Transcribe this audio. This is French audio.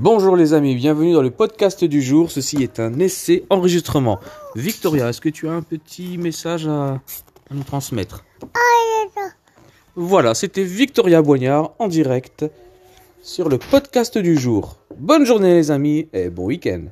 Bonjour les amis, bienvenue dans le podcast du jour. Ceci est un essai enregistrement. Victoria, est-ce que tu as un petit message à, à nous transmettre? Voilà, c'était Victoria Boignard en direct sur le podcast du jour. Bonne journée les amis et bon week-end.